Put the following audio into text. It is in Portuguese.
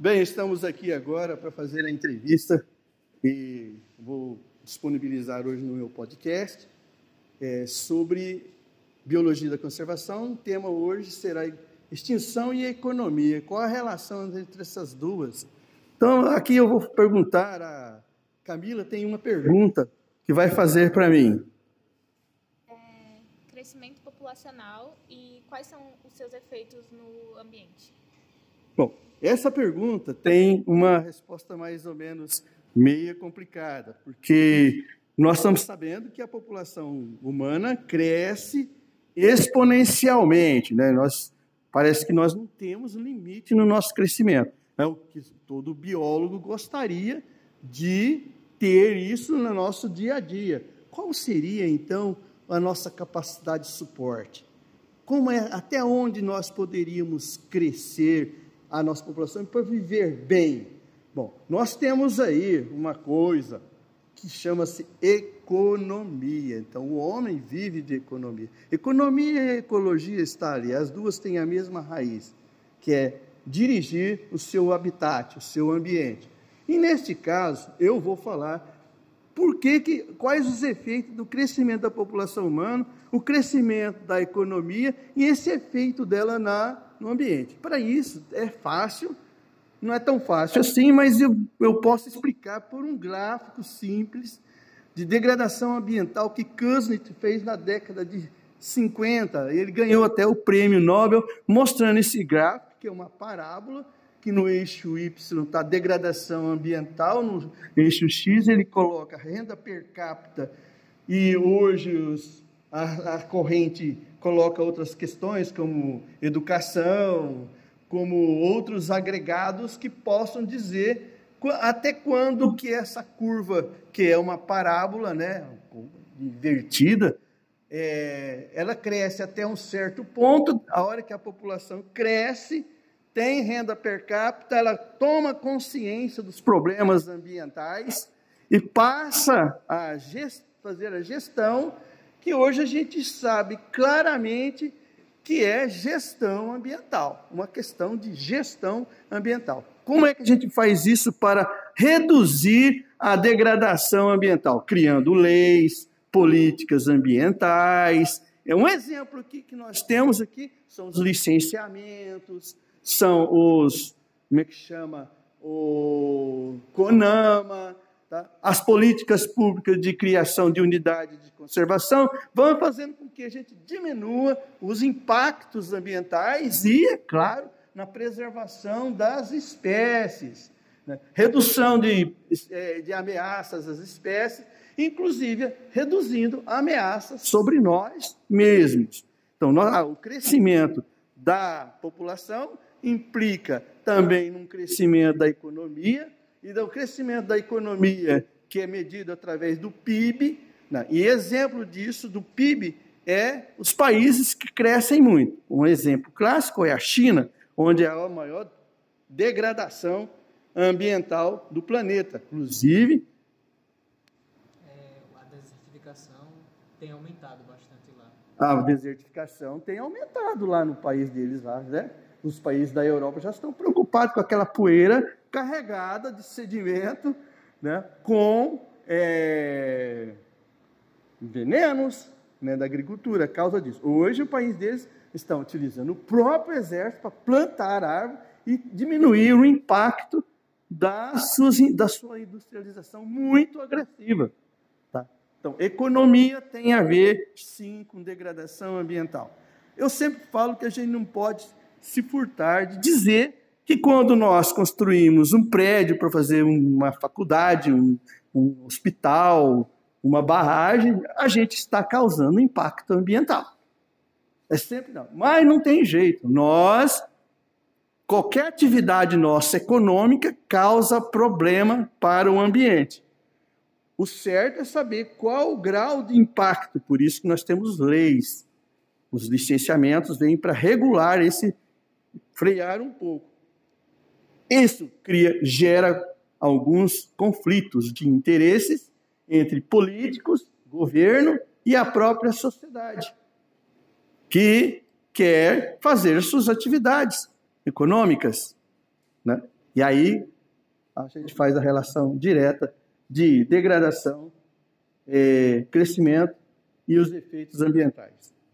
Bem, estamos aqui agora para fazer a entrevista e vou disponibilizar hoje no meu podcast é, sobre biologia da conservação. O tema hoje será extinção e economia. Qual a relação entre essas duas? Então, aqui eu vou perguntar a Camila tem uma pergunta que vai fazer para mim. É, crescimento populacional e quais são os seus efeitos no ambiente? Essa pergunta tem uma resposta mais ou menos meia complicada, porque nós estamos sabendo que a população humana cresce exponencialmente, né? Nós parece que nós não temos limite no nosso crescimento. É o que todo biólogo gostaria de ter isso no nosso dia a dia. Qual seria então a nossa capacidade de suporte? Como é até onde nós poderíamos crescer a nossa população para viver bem? Bom, nós temos aí uma coisa que chama-se economia. Então, o homem vive de economia. Economia e ecologia está ali, as duas têm a mesma raiz, que é dirigir o seu habitat, o seu ambiente. E neste caso, eu vou falar por que, que, quais os efeitos do crescimento da população humana, o crescimento da economia e esse efeito dela na, no ambiente. Para isso, é fácil, não é tão fácil assim, mas eu, eu posso explicar por um gráfico simples de degradação ambiental que Kuznets fez na década de 50. Ele ganhou até o prêmio Nobel mostrando esse gráfico, que é uma parábola, que no eixo Y está degradação ambiental, no eixo X ele coloca renda per capita e hoje os, a, a corrente coloca outras questões como educação, como outros agregados que possam dizer até quando que essa curva, que é uma parábola, né, invertida, é, ela cresce até um certo ponto, a hora que a população cresce, tem renda per capita, ela toma consciência dos problemas ambientais e passa a fazer a gestão que hoje a gente sabe claramente que é gestão ambiental, uma questão de gestão ambiental. Como é que a gente faz isso para reduzir a degradação ambiental? Criando leis, políticas ambientais. É um exemplo aqui que nós temos aqui são os licenciamentos, são os, como é que chama? O CONAMA, tá? as políticas públicas de criação de unidade de conservação, vão fazendo com que a gente diminua os impactos ambientais e, é claro, na preservação das espécies, né? redução de, é, de ameaças às espécies, inclusive reduzindo ameaças sobre nós mesmos. Então, nós, o crescimento da população implica também num crescimento da economia, e do crescimento da economia, que é medido através do PIB, né? e exemplo disso, do PIB, é os países que crescem muito. Um exemplo clássico é a China, onde há a maior degradação ambiental do planeta. Inclusive. É, a desertificação tem aumentado bastante lá. A desertificação tem aumentado lá no país deles, lá, né? Os países da Europa já estão preocupados com aquela poeira carregada de sedimento né, com é, venenos né, da agricultura, a causa disso. Hoje o país deles estão utilizando o próprio exército para plantar árvore e diminuir o impacto da, suas, da sua industrialização muito agressiva. Tá? Então, economia tem a ver, sim, com degradação ambiental. Eu sempre falo que a gente não pode se furtar de dizer que quando nós construímos um prédio para fazer uma faculdade, um, um hospital, uma barragem, a gente está causando impacto ambiental. É sempre não. Mas não tem jeito. Nós, qualquer atividade nossa econômica causa problema para o ambiente. O certo é saber qual o grau de impacto, por isso que nós temos leis. Os licenciamentos vêm para regular esse frear um pouco. Isso cria, gera alguns conflitos de interesses entre políticos, governo e a própria sociedade, que quer fazer suas atividades econômicas. Né? E aí a gente faz a relação direta de degradação, é, crescimento e os efeitos ambientais.